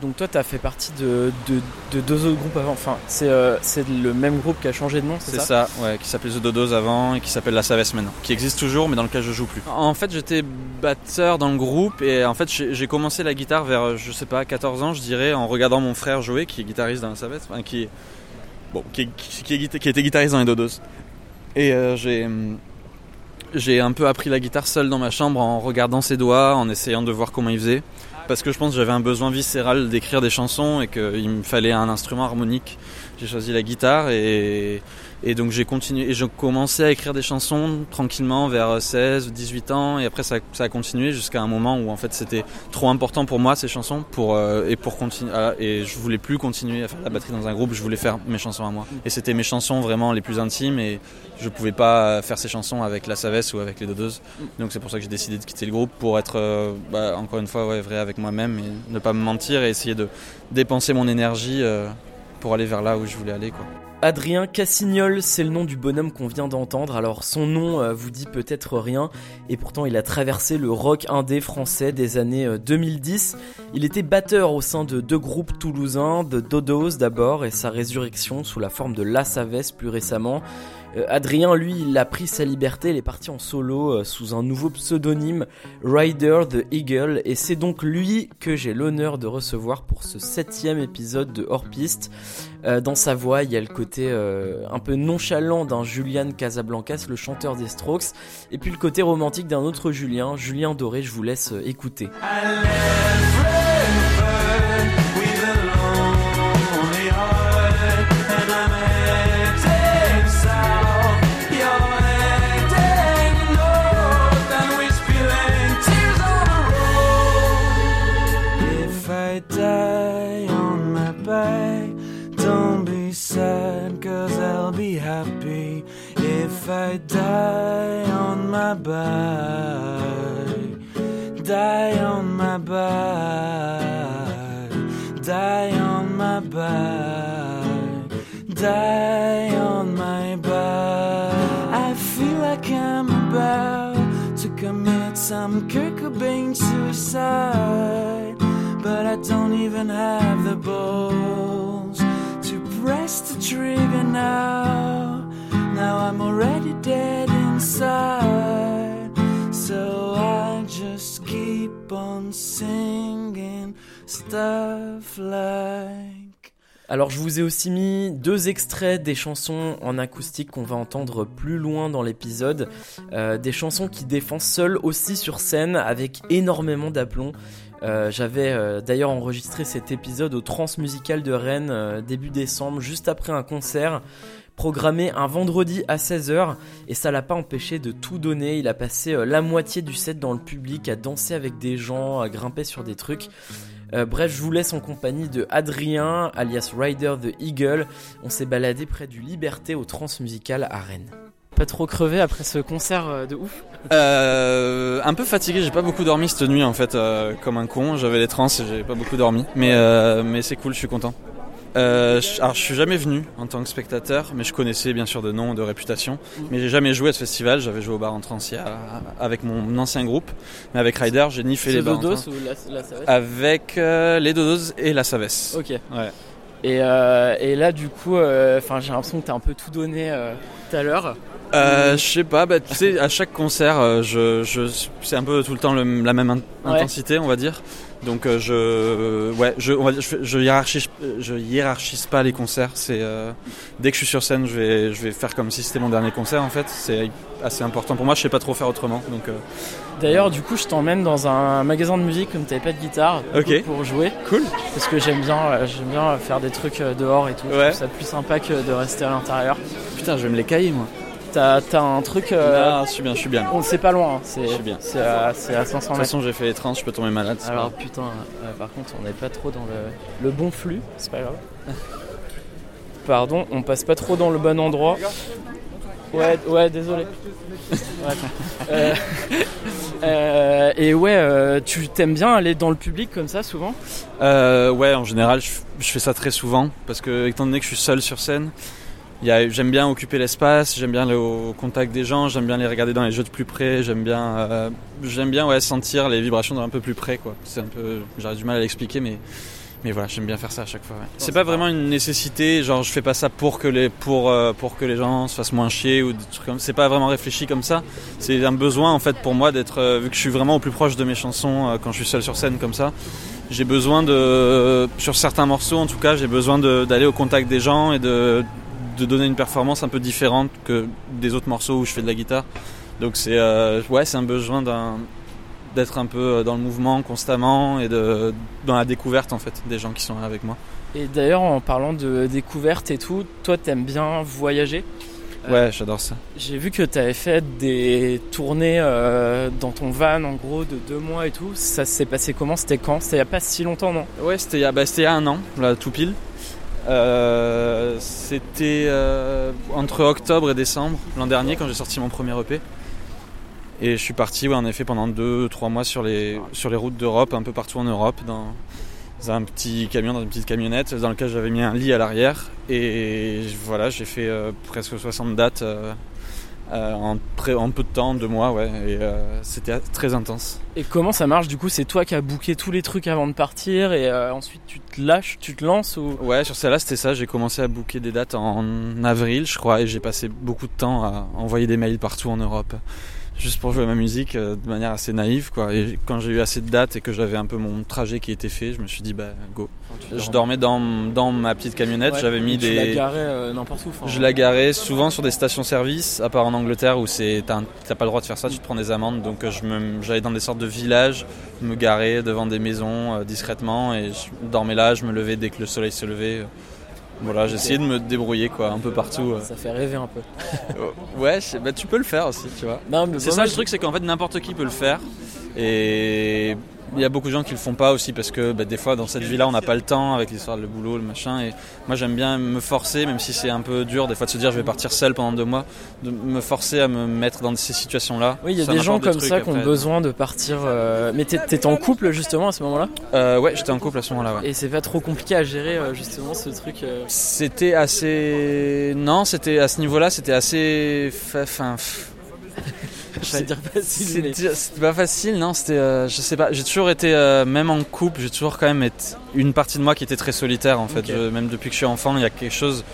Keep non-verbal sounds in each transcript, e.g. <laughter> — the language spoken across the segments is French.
Donc toi, tu as fait partie de, de, deux autres groupes avant. Enfin, c'est euh, le même groupe qui a changé de nom, c'est ça C'est ça, ouais, qui s'appelait The Dodos avant et qui s'appelle La Savesse maintenant. Qui existe toujours, mais dans lequel je joue plus. En fait, j'étais batteur dans le groupe et en fait, j'ai commencé la guitare vers, je sais pas, 14 ans, je dirais, en regardant mon frère jouer, qui est guitariste dans La Savesse, enfin, qui, bon, qui, qui, qui, était guitariste dans les Dodos. Et euh, j'ai j'ai un peu appris la guitare seul dans ma chambre en regardant ses doigts, en essayant de voir comment il faisait parce que je pense que j'avais un besoin viscéral d'écrire des chansons et qu'il me fallait un instrument harmonique. J'ai choisi la guitare et, et donc j'ai continué et j'ai commencé à écrire des chansons tranquillement vers 16 ou 18 ans et après ça, a continué jusqu'à un moment où en fait c'était trop important pour moi ces chansons pour euh, et pour continuer ah, et je voulais plus continuer à faire la batterie dans un groupe, je voulais faire mes chansons à moi et c'était mes chansons vraiment les plus intimes et je pouvais pas faire ces chansons avec la Savesse ou avec les Dodeuses. Donc c'est pour ça que j'ai décidé de quitter le groupe pour être euh, bah, encore une fois ouais, vrai avec moi-même et ne pas me mentir et essayer de dépenser mon énergie euh, pour aller vers là où je voulais aller quoi. Adrien Cassignol, c'est le nom du bonhomme qu'on vient d'entendre. Alors son nom euh, vous dit peut-être rien, et pourtant il a traversé le rock indé français des années 2010. Euh, il était batteur au sein de deux groupes toulousains, de Dodos d'abord, et sa résurrection sous la forme de La Savesse plus récemment. Euh, Adrien, lui, il a pris sa liberté, il est parti en solo euh, sous un nouveau pseudonyme, Rider the Eagle, et c'est donc lui que j'ai l'honneur de recevoir pour ce septième épisode de Hors Piste. Euh, dans sa voix, il y a le côté un peu nonchalant d'un Julian Casablancas, le chanteur des Strokes, et puis le côté romantique d'un autre Julien, Julien Doré, je vous laisse écouter. Die on my back, die on my back, die on my back, die on my back. I feel like I'm about to commit some Kurt suicide, but I don't even have the balls to press the trigger now. So I just keep on singing stuff like. Alors je vous ai aussi mis deux extraits des chansons en acoustique qu'on va entendre plus loin dans l'épisode, euh, des chansons qui défendent seules aussi sur scène avec énormément d'aplomb. Euh, j'avais euh, d'ailleurs enregistré cet épisode au Transmusical de Rennes début décembre, juste après un concert programmé un vendredi à 16h et ça l'a pas empêché de tout donner. Il a passé euh, la moitié du set dans le public, à danser avec des gens, à grimper sur des trucs. Euh, bref, je vous laisse en compagnie de Adrien, alias Rider the Eagle. On s'est baladé près du Liberté au Transmusical à Rennes. Pas trop crevé après ce concert euh, de ouf? Un peu fatigué, j'ai pas beaucoup dormi cette nuit en fait, comme un con. J'avais les trans et j'ai pas beaucoup dormi. Mais, mais c'est cool, je suis content. Euh, alors je suis jamais venu en tant que spectateur, mais je connaissais bien sûr de nom, de réputation. Mais j'ai jamais joué à ce festival. J'avais joué au bar en Transia avec mon ancien groupe, mais avec Ryder, j'ai ni fait les bars. Dodos ou la, Avec euh, les Dodos et la Savesse. Ok. Ouais. Et, euh, et là, du coup, euh, enfin, j'ai l'impression que tu as un peu tout donné tout à l'heure. Euh, je sais pas, bah, tu sais, à chaque concert, je, je c'est un peu tout le temps la même intensité, on va dire. Donc euh, je, ouais, je, je, hiérarchise, je hiérarchise pas les concerts. C'est euh, dès que je suis sur scène, je vais, je vais faire comme si c'était mon dernier concert. En fait, c'est assez important pour moi. Je sais pas trop faire autrement. Donc. Euh. D'ailleurs, du coup, je t'emmène dans un magasin de musique comme t'avais pas de guitare pour jouer. Cool. Parce que j'aime bien, j'aime bien faire des trucs dehors et tout. Ouais. Je trouve ça plus sympa que de rester à l'intérieur. Putain, je vais me les cailler moi. T'as un truc. Euh, ah, je suis bien, je suis bien. On sait pas loin, hein, c'est bien. C'est à, 500 mètres. De toute façon, j'ai fait les trains, je peux tomber malade. Alors putain, euh, par contre, on n'est pas trop dans le, bon flux, c'est pas grave. <laughs> Pardon, on passe pas trop dans le bon endroit. Ouais, ouais, désolé. <laughs> Euh, et ouais, tu t'aimes bien aller dans le public comme ça souvent? Ouais, en général, je, je, fais ça très souvent parce que étant donné que je suis seul sur scène, j'aime bien occuper l'espace, j'aime bien aller au contact des gens, j'aime bien les regarder dans les jeux de plus près, j'aime bien, euh, j'aime bien ouais, sentir les vibrations d'un peu plus près quoi. C'est un peu, j'aurais du mal à l'expliquer, mais mais voilà, j'aime bien faire ça à chaque fois. ouais. C'est pas vraiment une nécessité, genre je fais pas ça pour que les, pour, euh, pour que les gens se fassent moins chier ou des trucs comme C'est pas vraiment réfléchi comme ça. C'est un besoin en fait pour moi d'être, euh, vu que je suis vraiment au plus proche de mes chansons quand je suis seul sur scène comme ça. J'ai besoin de, sur certains morceaux en tout cas, j'ai besoin d'aller au contact des gens et de, de donner une performance un peu différente que des autres morceaux où je fais de la guitare. Donc c'est, euh, ouais, c'est un besoin d'être un peu euh, dans le mouvement constamment et de, dans la découverte en fait des gens qui sont là avec moi. Et d'ailleurs, en parlant de découverte et tout, toi, t'aimes bien voyager? Euh, Ouais, j'adore ça. J'ai vu que t'avais fait des tournées euh, dans ton van, en gros, de deux mois et tout. Ça s'est passé comment? C'était quand? C'était il y a pas si longtemps, non? Ouais, c'était il bah, il y a un an, là, tout pile. Euh, c'était euh, entre octobre et décembre l'an dernier quand j'ai sorti mon premier EP. Et je suis parti, en effet, pendant 2-3 mois sur les, sur les routes d'Europe, un peu partout en Europe, dans un petit camion, dans une petite camionnette, dans lequel j'avais mis un lit à l'arrière. Et voilà, j'ai fait euh, presque 60 dates euh, en, pré- en peu de temps, deux mois, ouais. Et euh, c'était très intense. Et comment ça marche Du coup, c'est toi qui as booké tous les trucs avant de partir et euh, ensuite tu te lâches, tu te lances ou? Ouais, sur celle-là, c'était ça. J'ai commencé à booker des dates en avril, je crois, et j'ai passé beaucoup de temps à envoyer des mails partout en Europe, juste pour jouer ma musique euh, de manière assez naïve, quoi. Et quand j'ai eu assez de dates et que j'avais un peu mon trajet qui était fait, je me suis dit, bah, go. Je dormais dans, dans ma petite camionnette, Ouais, j'avais mis tu la des. garais euh, n'importe où. Je la garais souvent sur des stations-service, à part en Angleterre où c'est t'as un- t'as pas le droit de faire ça, tu te prends des amendes. Donc euh, je me- j'allais dans des sortes de villages, me garer devant des maisons euh, discrètement et je dormais là, je me levais dès que le soleil se levait. Voilà, j'essayais de me débrouiller quoi, un peu partout. euh. Ça fait rêver un peu. Ouais, bah, tu peux le faire aussi, tu vois. C'est ça le truc, c'est qu'en fait n'importe qui peut le faire. Et il y a beaucoup de gens qui le font pas aussi parce que bah, des fois dans cette vie-là on n'a pas le temps avec l'histoire de le boulot, le machin. Et moi j'aime bien me forcer, même si c'est un peu dur des fois de se dire je vais partir seul pendant deux mois, de me forcer à me mettre dans ces situations-là. Oui, il y a Ça des gens comme ça qui ont besoin de partir. euh, Mais t'étais en couple justement à ce moment-là? Euh, ouais, j'étais en couple à ce moment-là. Ouais. Et c'est pas trop compliqué à gérer euh, justement ce truc. C'était assez. Non, c'était à ce niveau-là, c'était assez. Enfin. f- <laughs> Je vais dire facile, mais- C'était pas facile, non, c'était. euh, je sais pas, j'ai toujours été, euh, même en couple, j'ai toujours quand même été une partie de moi qui était très solitaire en fait. Je- même depuis que je suis enfant, il y a quelque chose.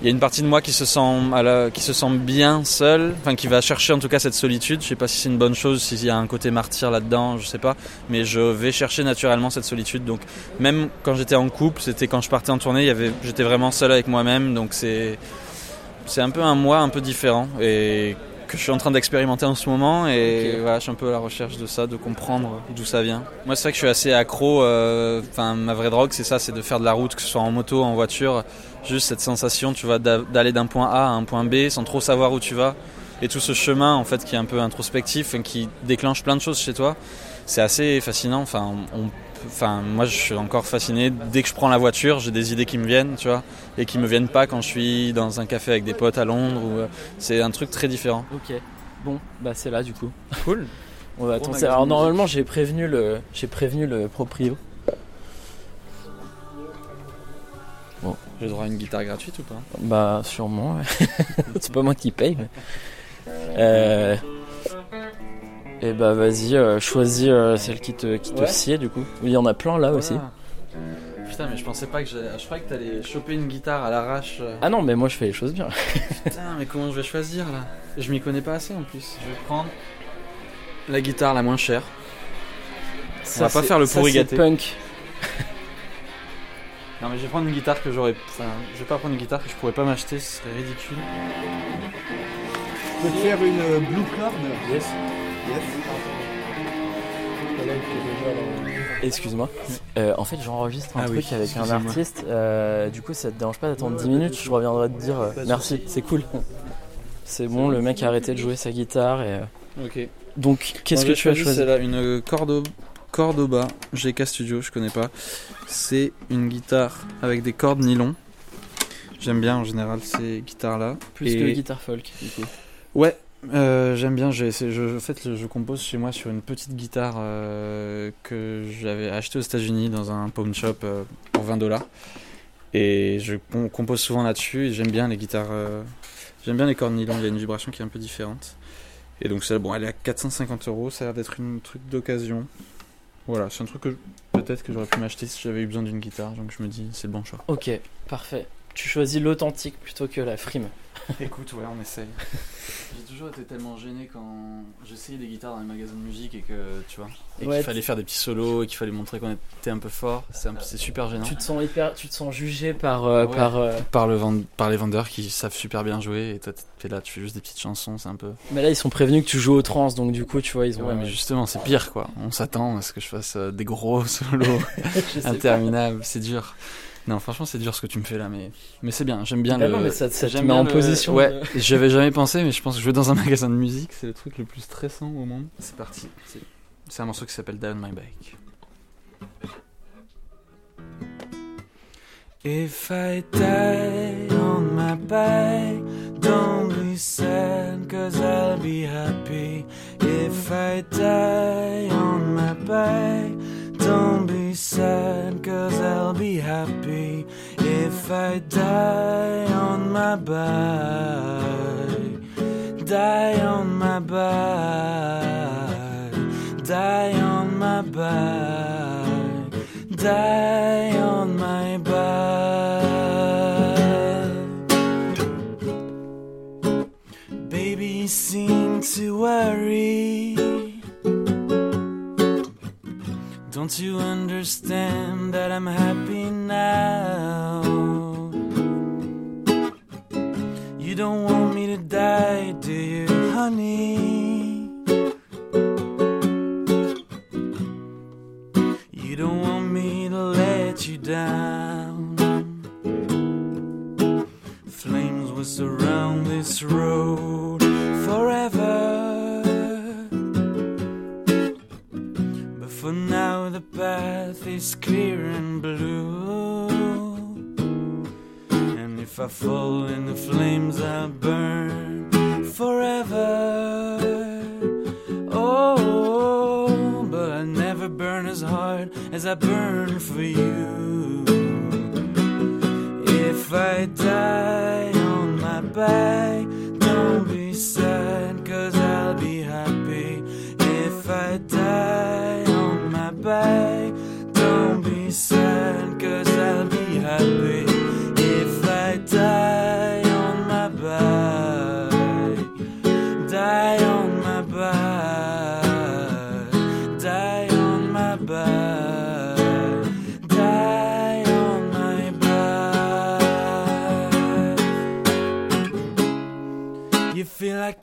Il y a une partie de moi qui se sent, à la- qui se sent bien seule, enfin qui va chercher en tout cas cette solitude. Je sais pas si c'est une bonne chose, s'il y a un côté martyr là-dedans, je sais pas. Mais je vais chercher naturellement cette solitude. Donc même quand j'étais en couple, c'était quand je partais en tournée, il y avait, j'étais vraiment seul avec moi-même. Donc c'est, c'est un peu un moi un peu différent et que je suis en train d'expérimenter en ce moment et voilà, je suis un peu à la recherche de ça, de comprendre d'où ça vient. Moi, c'est vrai que je suis assez accro. euh, Enfin, ma vraie drogue, c'est ça, c'est de faire de la route, que ce soit en moto, en voiture, juste cette sensation, tu vois, d'a- d'aller d'un point A à un point B sans trop savoir où tu vas. Et tout ce chemin, en fait, qui est un peu introspectif, et qui déclenche plein de choses chez toi, c'est assez fascinant. Enfin, on- enfin, moi, je suis encore fasciné. Dès que je prends la voiture, j'ai des idées qui me viennent, tu vois, et qui me viennent pas quand je suis dans un café avec des potes à Londres. Ou, euh, c'est un truc très différent. Ok. Bon, bah c'est là du coup. Cool. <laughs> On va attendre. Alors normalement j'ai prévenu le j'ai prévenu le proprio. J'ai droit à une guitare gratuite ou pas? Bah sûrement. ouais. <laughs> c'est pas moi qui paye. Mais... Euh... Et bah vas-y, euh, choisis euh, celle qui te qui te Ouais. sied du coup. Oui, il y en a plein là aussi. Putain, mais je pensais pas que j'allais. Je croyais que t'allais choper une guitare à l'arrache. euh. Ah non, mais moi je fais les choses bien. <laughs> Putain, mais comment je vais choisir là? Je m'y connais pas assez en plus. Je vais prendre la guitare la moins chère. Ça, va pas c'est- faire le ça, pourri c'est gâté. punk. <laughs> Non, mais je vais prendre une guitare que j'aurais. Enfin, je vais pas prendre une guitare que je pourrais pas m'acheter, ce serait ridicule. Je peux te faire une euh, blue card Yes. Excuse-moi. Euh, en fait, j'enregistre un Ah oui, truc avec un artiste. euh, du coup, ça te dérange pas d'attendre 10 minutes? Je reviendrai te dire euh, merci, c'est cool. C'est bon, le mec a arrêté de jouer sa guitare. Et, euh, Ok. Donc, qu'est-ce que tu as choisi? C'est là une Cordo... Cordoba GK Studio, je connais pas. C'est une guitare avec des cordes nylon. J'aime bien en général ces guitares-là. Plus Et- que guitare folk, du coup. Ouais, euh, j'aime bien. Je, fait, je compose chez moi sur une petite guitare euh, que j'avais achetée aux États-Unis dans un pawn shop euh, pour 20 dollars. Et je com- compose souvent là-dessus. J'aime bien les guitares. j'aime bien les cordes nylon. Il y a une vibration qui est un peu différente. Et donc, celle, bon, elle est à 450 euros. Ça a l'air d'être une truc d'occasion. Voilà, c'est un truc que je- tête que j'aurais pu m'acheter si j'avais eu besoin d'une guitare. Donc je me dis, c'est le bon choix. Ok, parfait. Tu choisis l'authentique plutôt que la frime. Écoute, ouais, on essaye. <laughs> J'ai toujours été tellement gêné quand j'essayais des guitares dans les magasins de musique et que, tu vois, et Ouais, qu'il fallait faire des petits solos et qu'il fallait montrer qu'on était un peu fort. C'est un super gênant. Tu te sens hyper, tu te sens jugé par, euh, Ouais. par. euh, Par, le vend- par les vendeurs qui savent super bien jouer et toi t'es là, tu fais juste des petites chansons, c'est un peu. Mais là, ils sont prévenus que tu joues au trans, donc du coup, tu vois, ils ont. Ouais, mais justement, c'est pire quoi. On s'attend à ce que je fasse euh, des gros <laughs> solos <laughs> interminables, c'est dur. Non, franchement, c'est dur ce que tu me fais là, mais, mais c'est bien, j'aime bien Bah le. non, mais ça, ça te j'aime met bien en le- position. Ouais, de- j'y avais jamais pensé, mais je pense que jouer dans un <laughs> magasin de musique, c'est le truc le plus stressant au monde. C'est parti. C'est- C'est un morceau qui s'appelle Down My Bike. If I die on my bike, don't be sad, cause I'll be happy. If I die on my bike, don't be sad, cause I'll be happy. If I die on my bike, die on my bike, die on my bike, die Don't you understand that I'm happy now? You don't want me to die, do you, honey? I fall in the flames, I'll burn forever. Oh, but I never burn as hard as I burn for you. If I die on my back, don't be sad, cause I'll be happy. If I die on my back, don't be sad, cause I'll be happy.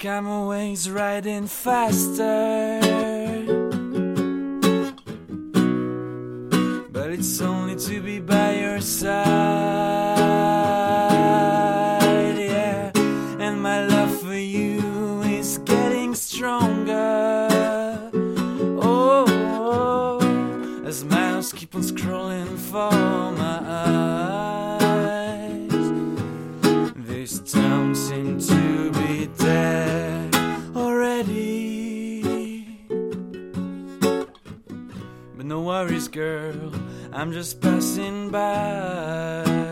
I'm always riding faster. But it's only to be by your side, I'm just passing by.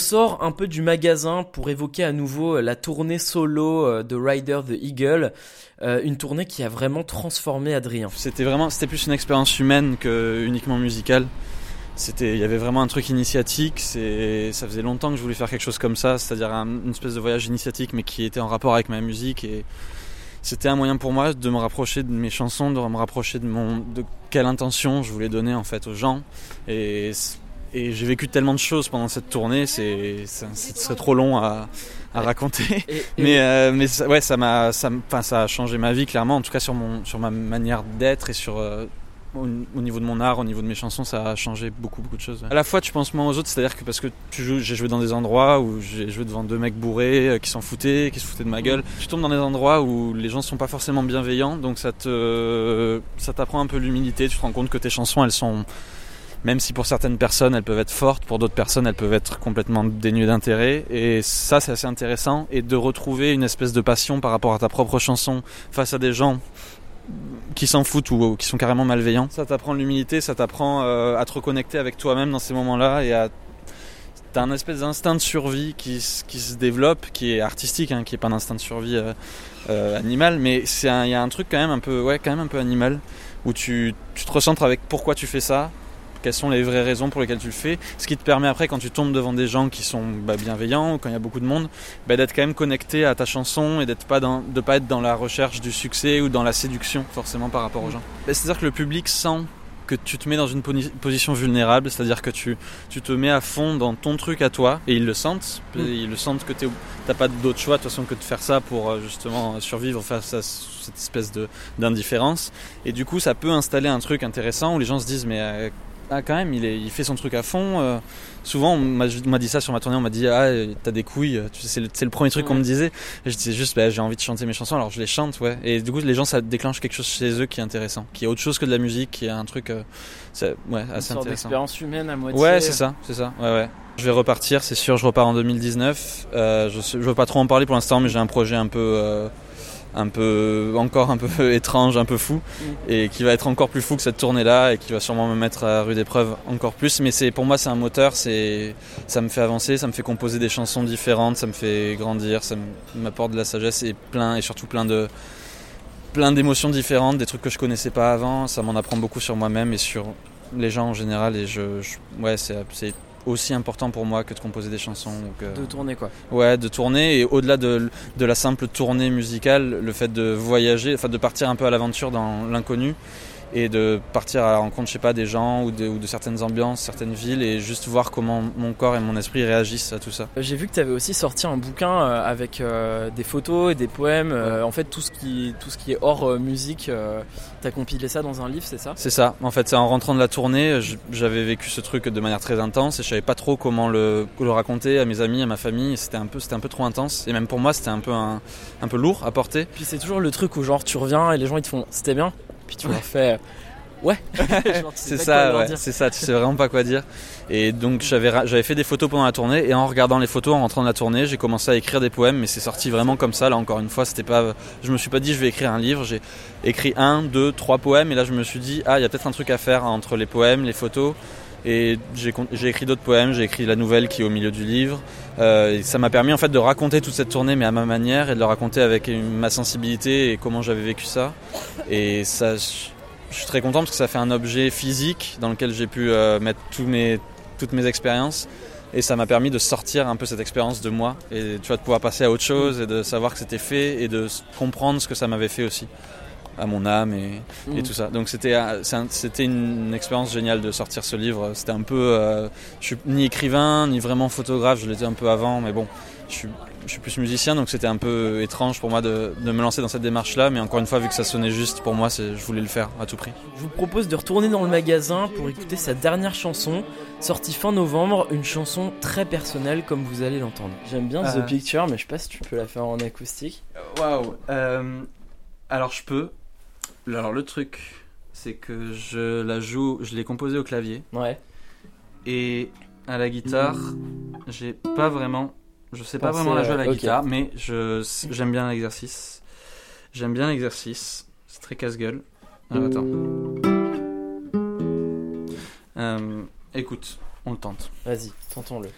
Sort un peu du magasin pour évoquer à nouveau euh, la tournée solo euh, de Rider the Eagle, euh, une tournée qui a vraiment transformé Adrien. C'était vraiment, c'était plus une expérience humaine que uniquement musicale. C'était, il y avait vraiment un truc initiatique. Ça faisait longtemps que je voulais faire quelque chose comme ça, c'est-à-dire un- une espèce de voyage initiatique, mais qui était en rapport avec ma musique. Et c'était un moyen pour moi de me rapprocher de mes chansons, de me rapprocher de mon, de quelle intention je voulais donner en fait aux gens. Et et j'ai vécu tellement de choses pendant cette tournée, c'est, ce serait trop long à, à raconter. Et- <laughs> et- Mais, euh, mais ça- ouais, ça m'a, ça, ça a changé ma vie clairement, en tout cas sur mon, sur ma manière d'être et sur euh, au, au niveau de mon art, au niveau de mes chansons, ça a changé beaucoup, beaucoup de choses. ouais. À la fois, tu penses moins aux autres, c'est-à-dire que parce que tu joues, j'ai joué dans des endroits où j'ai joué devant deux mecs bourrés euh, qui s'en foutaient, qui se foutaient de ma gueule. Tu tombes dans des endroits où les gens sont pas forcément bienveillants, donc ça te, ça t'apprend un peu l'humilité. Tu te rends compte que tes chansons, elles sont même si pour certaines personnes elles peuvent être fortes, pour d'autres personnes elles peuvent être complètement dénuées d'intérêt. Et ça c'est assez intéressant. Et de retrouver une espèce de passion par rapport à ta propre chanson face à des gens qui s'en foutent ou qui sont carrément malveillants. Ça t'apprend l'humilité, ça t'apprend euh, à te reconnecter avec toi-même dans ces moments-là et à T'as un espèce d'instinct de survie qui, qui se développe, qui est artistique, hein, qui est pas un instinct de survie euh, euh, animal, mais il y a un truc quand même un peu, ouais, quand même un peu animal, où tu, tu te recentres avec pourquoi tu fais ça, quelles sont les vraies raisons pour lesquelles tu le fais, ce qui te permet après quand tu tombes devant des gens qui sont bah, bienveillants ou quand il y a beaucoup de monde, bah, d'être quand même connecté à ta chanson et d'être pas dans, de pas être dans la recherche du succès ou dans la séduction forcément par rapport aux gens. Bah, C'est-à-dire que le public sent que tu te mets dans une position vulnérable, c'est-à-dire que tu, tu te mets à fond dans ton truc à toi et ils le sentent, Mm. ils le sentent que t'as pas d'autre choix de toute façon que de faire ça pour euh, justement survivre face à cette espèce d'indifférence et du coup ça peut installer un truc intéressant où les gens se disent mais euh, ah, quand même il, est, il fait son truc à fond euh. souvent on m'a dit ça sur ma tournée on m'a dit ah t'as des couilles c'est le, premier truc qu'on me disait et je disais juste bah, j'ai envie de chanter mes chansons alors je les chante ouais et du coup les gens ça déclenche quelque chose chez eux qui est intéressant qui est autre chose que de la musique qui est un truc euh, c'est- ouais Une assez sorte d'expérience humaine à moitié. Ouais, c'est ça, c'est ça. Ouais, ouais. Je vais repartir, c'est sûr. Je repars en 2019. Euh, je, je veux pas trop en parler pour l'instant, mais j'ai un projet un peu, euh, un peu, encore un peu <laughs> étrange, un peu fou, et qui va être encore plus fou que cette tournée-là, et qui va sûrement me mettre à rude épreuve encore plus. Mais c'est, pour moi, c'est un moteur. C'est, ça me fait avancer, ça me fait composer des chansons différentes, ça me fait grandir, ça m'apporte de la sagesse et plein, et surtout plein de plein d'émotions différentes, des trucs que je connaissais pas avant. Ça m'en apprend beaucoup sur moi-même et sur les gens en général. Et je, je- ouais, c'est aussi important pour moi que de composer des chansons. ou que- De tourner quoi. Ouais, de tourner et au-delà de, de la simple tournée musicale, le fait de voyager, enfin de partir un peu à l'aventure dans l'inconnu et de partir à la rencontre, je sais pas, des gens ou de, ou de certaines ambiances, certaines villes et juste voir comment mon corps et mon esprit réagissent à tout ça. J'ai vu que tu avais aussi sorti un bouquin euh, avec euh, des photos et des poèmes. euh, en fait, tout ce qui, tout ce qui est hors euh, musique, euh, t'as compilé ça dans un livre, c'est ça? C'est ça. En fait, c'est en rentrant de la tournée, j'avais vécu ce truc de manière très intense et je savais pas trop comment le, le raconter à mes amis, à ma famille. C'était un peu, un peu trop intense et même pour moi, c'était un peu un, un peu lourd à porter. Puis c'est toujours le truc où genre tu reviens et les gens ils te font c'était bien? Puis tu <laughs> leur fais ouais. C'est ça, ouais, c'est ça, tu sais vraiment pas quoi dire. Et donc j'avais fait des photos pendant la tournée et en regardant les photos en rentrant de la tournée, j'ai commencé à écrire des poèmes mais c'est sorti vraiment comme ça là encore une fois, c'était pas je me suis pas dit je vais écrire un livre, j'ai écrit un, deux, trois poèmes et là je me suis dit ah, il y a peut-être un truc à faire entre les poèmes, les photos et j'ai écrit d'autres poèmes, j'ai écrit la nouvelle qui est au milieu du livre. Euh, ça m'a permis en fait de raconter toute cette tournée mais à ma manière et de le raconter avec ma sensibilité et comment j'avais vécu ça. Et ça, je suis très content parce que ça fait un objet physique dans lequel j'ai pu euh, mettre toutes mes expériences. Et ça m'a permis de sortir un peu cette expérience de moi et tu vois, de pouvoir passer à autre chose et de savoir que c'était fait et de comprendre ce que ça m'avait fait aussi à mon âme et, et Mm. tout ça. Donc c'était euh, c'était une expérience géniale de sortir ce livre. C'était un peu, euh, je suis ni écrivain ni vraiment photographe. Je l'étais un peu avant, mais bon, je suis, je suis plus musicien, donc c'était un peu étrange pour moi de, de me lancer dans cette démarche-là. Mais encore une fois, vu que ça sonnait juste pour moi, je voulais le faire à tout prix. Je vous propose de retourner dans le magasin pour écouter sa dernière chanson, sortie fin novembre, une chanson très personnelle comme vous allez l'entendre. J'aime bien Euh. The Picture, mais je sais pas si tu peux la faire en acoustique. Waouh. euh, alors je peux. Alors le truc, c'est que je la joue, je l'ai composée au clavier Ouais. et à la guitare, j'ai pas vraiment, je sais pas Pensez, vraiment la jouer à la guitare, mais je j'aime bien l'exercice. J'aime bien l'exercice. C'est très casse-gueule. Alors, attends. Euh, écoute, on le tente. Vas-y, tentons-le.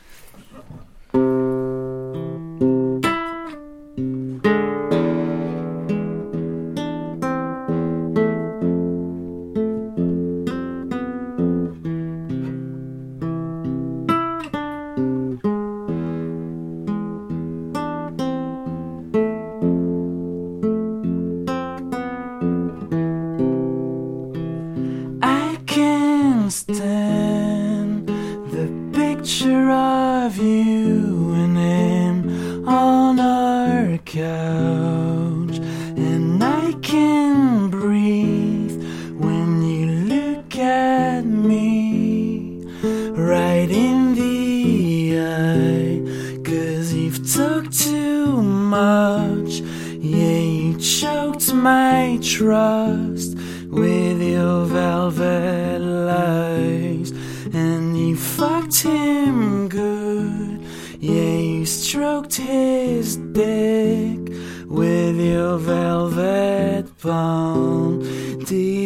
Fucked him good. Yeah, you stroked his dick with your velvet palm. Did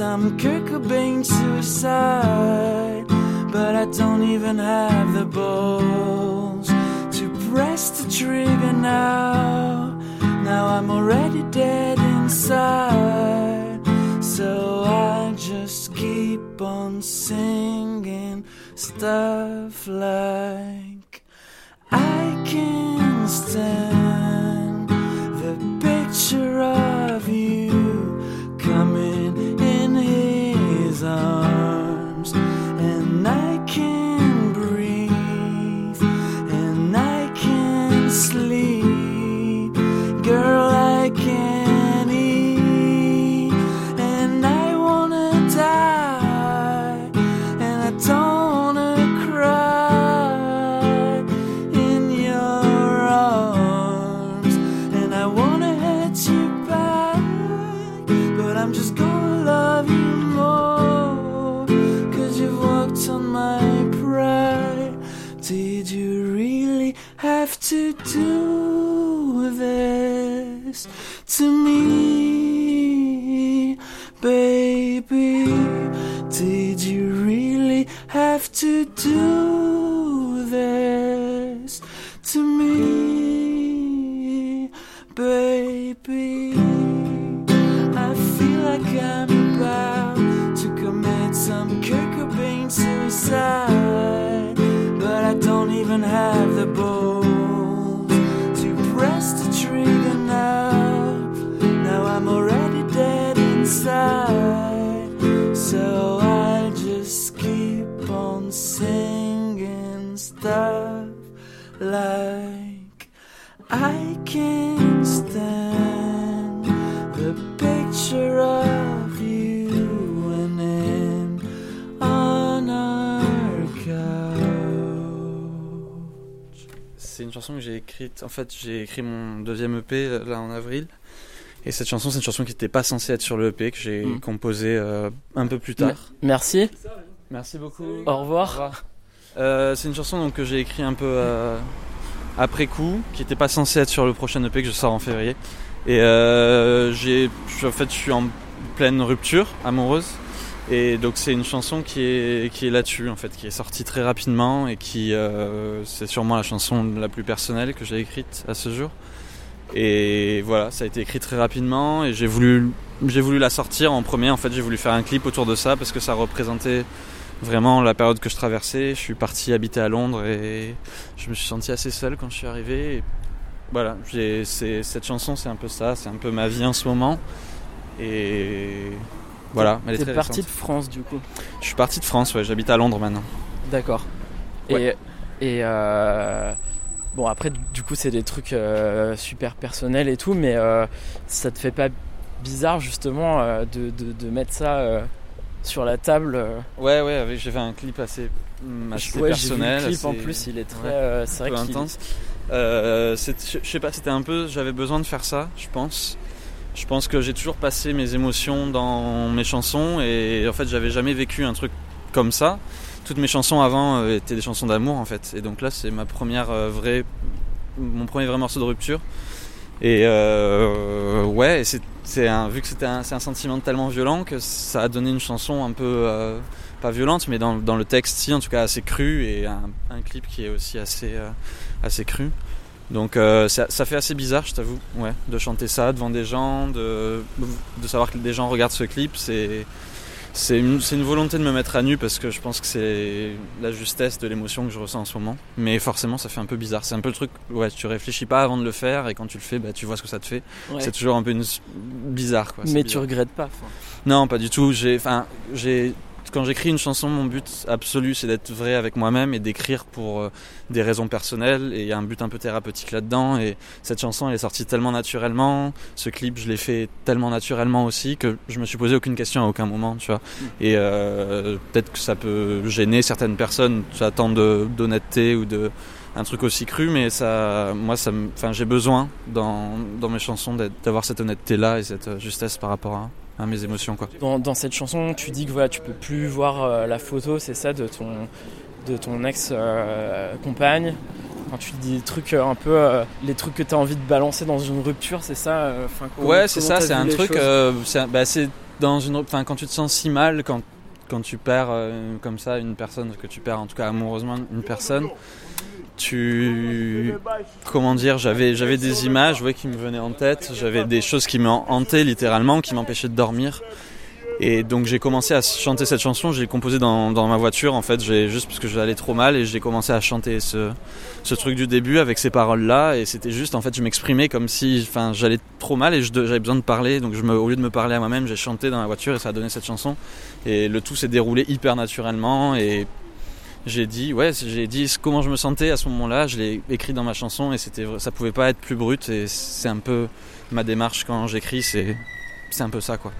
some Kurt Cobain suicide, but I don't even have the balls to press the trigger now. Now I'm already dead inside, so I just keep on singing stuff like I can't stand baby. Fait, j'ai écrit mon deuxième EP là en avril. Et cette chanson, c'est une chanson qui n'était pas censée être sur le EP, que j'ai Mm. composée euh, un peu plus tard. Merci, Merci beaucoup. au revoir. Euh, c'est une chanson donc, que j'ai écrit un peu euh, après coup, qui n'était pas censée être sur le prochain EP que je sors en février. Et euh, j'ai, en fait, je suis en pleine rupture amoureuse. Et donc c'est une chanson qui est, qui est là-dessus, en fait, qui est sortie très rapidement et qui, euh, c'est sûrement la chanson la plus personnelle que j'ai écrite à ce jour. Et voilà, ça a été écrit très rapidement et j'ai voulu, j'ai voulu la sortir en premier. En fait, j'ai voulu faire un clip autour de ça parce que ça représentait vraiment la période que je traversais. Je suis parti habiter à Londres et je me suis senti assez seul quand je suis arrivé. Et voilà, cette chanson, c'est un peu ça, c'est un peu ma vie en ce moment. Et voilà, elle est très parti de. France du coup. Je suis parti de France, ouais, j'habite à Londres maintenant. D'accord. Ouais. Et, et euh, bon après du coup c'est des trucs euh, super personnels et tout, mais euh, ça te fait pas bizarre justement euh, de, de, de mettre ça sur la table Ouais, ouais, j'ai fait un clip assez, hum, assez Ouais, vu personnel. le clip en plus, il est très, ouais, c'est vrai intense. Je sais pas, c'était un peu, j'avais besoin de faire ça, je pense. Je pense que j'ai toujours passé mes émotions dans mes chansons et en fait j'avais jamais vécu un truc comme ça. Toutes mes chansons avant euh, étaient des chansons d'amour en fait. Et donc là c'est ma première euh, vraie, mon premier vrai morceau de rupture. Et euh, ouais, un, vu que c'était un, sentiment tellement violent que ça a donné une chanson un peu pas violente, mais dans, le texte si en tout cas assez cru et un, clip qui est aussi assez assez cru. Donc euh, ça, ça fait assez bizarre, je t'avoue, ouais, de chanter ça devant des gens, de, de savoir que des gens regardent ce clip. C'est c'est une, volonté de me mettre à nu parce que je pense que c'est la justesse de l'émotion que je ressens en ce moment. Mais forcément, ça fait un peu bizarre. C'est un peu le truc, ouais, tu réfléchis pas avant de le faire et quand tu le fais, bah, tu vois ce que ça te fait. Ouais. C'est toujours un peu une... bizarre. Quoi. Mais tu bizarre. regrettes pas. Non, pas du tout. J'ai, enfin, j'ai, quand j'écris une chanson, mon but absolu, c'est d'être vrai avec moi-même et d'écrire pour euh, des raisons personnelles. Et il y a un but un peu thérapeutique là-dedans. Et cette chanson, elle est sortie tellement naturellement. Ce clip, je l'ai fait tellement naturellement aussi que je me suis posé aucune question à aucun moment, tu vois. Et euh, peut-être que ça peut gêner certaines personnes, vois, tant de d'honnêteté ou de un truc aussi cru, mais ça, moi, ça, enfin, j'ai besoin dans, dans mes chansons d'avoir cette honnêteté-là et cette euh, justesse par rapport à, à mes émotions, quoi. Dans, dans cette chanson, tu dis que voilà, tu peux plus voir euh, la photo, c'est ça, de ton, de ton ex-compagne. Quand tu dis des trucs euh, un peu. euh, les trucs que tu as envie de balancer dans une rupture, c'est ça euh, enfin, comment- Ouais, c'est ça, c'est un truc. euh, c'est bah, c'est dans une, enfin, quand tu te sens si mal, quand quand tu perds euh, comme ça une personne, que tu perds en tout cas amoureusement une personne, comment dire, j'avais j'avais des images, ouais, qui me venaient en tête, j'avais des choses qui me hantaient littéralement, qui m'empêchaient de dormir. Et donc j'ai commencé à chanter cette chanson, je l'ai composée dans, dans ma voiture en fait, j'ai juste parce que j'allais trop mal et j'ai commencé à chanter ce, truc du début avec ces paroles là et c'était juste en fait je m'exprimais comme si enfin j'allais trop mal et j'avais besoin de parler. Donc au lieu de me parler à moi-même j'ai chanté dans la voiture et ça a donné cette chanson. Et le tout s'est déroulé hyper naturellement. Et j'ai dit ouais j'ai dit comment je me sentais à ce moment-là je l'ai écrit dans ma chanson et c'était ça pouvait pas être plus brut et c'est un peu ma démarche quand j'écris c'est c'est un peu ça quoi.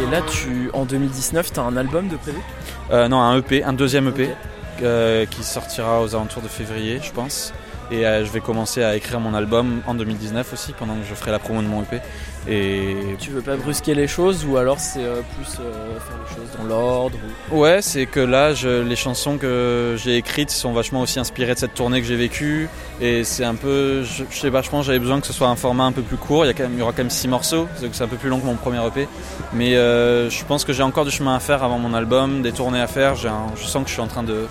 Et là, tu, en 2019, tu as un album de prévu? Euh, non, un EP, un deuxième EP euh, qui sortira aux alentours de février, je pense. Et euh, je vais commencer à écrire mon album en 2019 aussi, pendant que je ferai la promo de mon EP. Et Tu veux pas brusquer les choses ou alors c'est euh, plus euh, faire les choses dans l'ordre ou... ouais, c'est que là, je- les chansons que j'ai écrites sont vachement aussi inspirées de cette tournée que j'ai vécue. Et c'est un peu, je, je sais que j'avais besoin que ce soit un format un peu plus court. Il y, a quand même, il y aura quand même six morceaux, donc c'est un peu plus long que mon premier EP. Mais je pense que j'ai encore du chemin à faire avant mon album, des tournées à faire. Un- je sens que je suis en train de,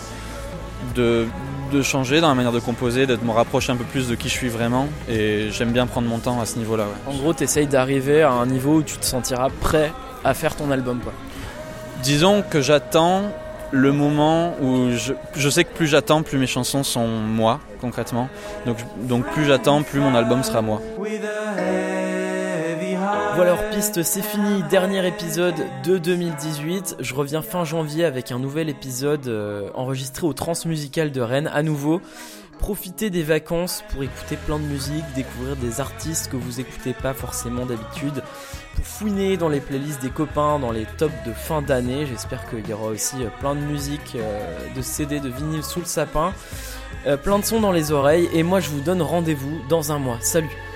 de, de changer dans la manière de composer, de me rapprocher un peu plus de qui je suis vraiment. Et j'aime bien prendre mon temps à ce niveau-là. ouais. En gros, tu essayes d'arriver à un niveau où tu te sentiras prêt à faire ton album. Quoi. Disons que j'attends le moment où je, je sais que plus j'attends, plus mes chansons sont moi, concrètement. Donc, donc plus j'attends, plus mon album sera moi. Voilà, hors piste, c'est fini. Dernier épisode de 2018. Je reviens fin janvier avec un nouvel épisode euh, enregistré au Transmusical de Rennes à nouveau. Profitez des vacances pour écouter plein de musique, découvrir des artistes que vous écoutez pas forcément d'habitude, pour fouiner dans les playlists des copains, dans les tops de fin d'année. J'espère qu'il y aura aussi euh, plein de musique, euh, de CD, de vinyle sous le sapin, plein de sons dans les oreilles. Et moi, je vous donne rendez-vous dans un mois. Salut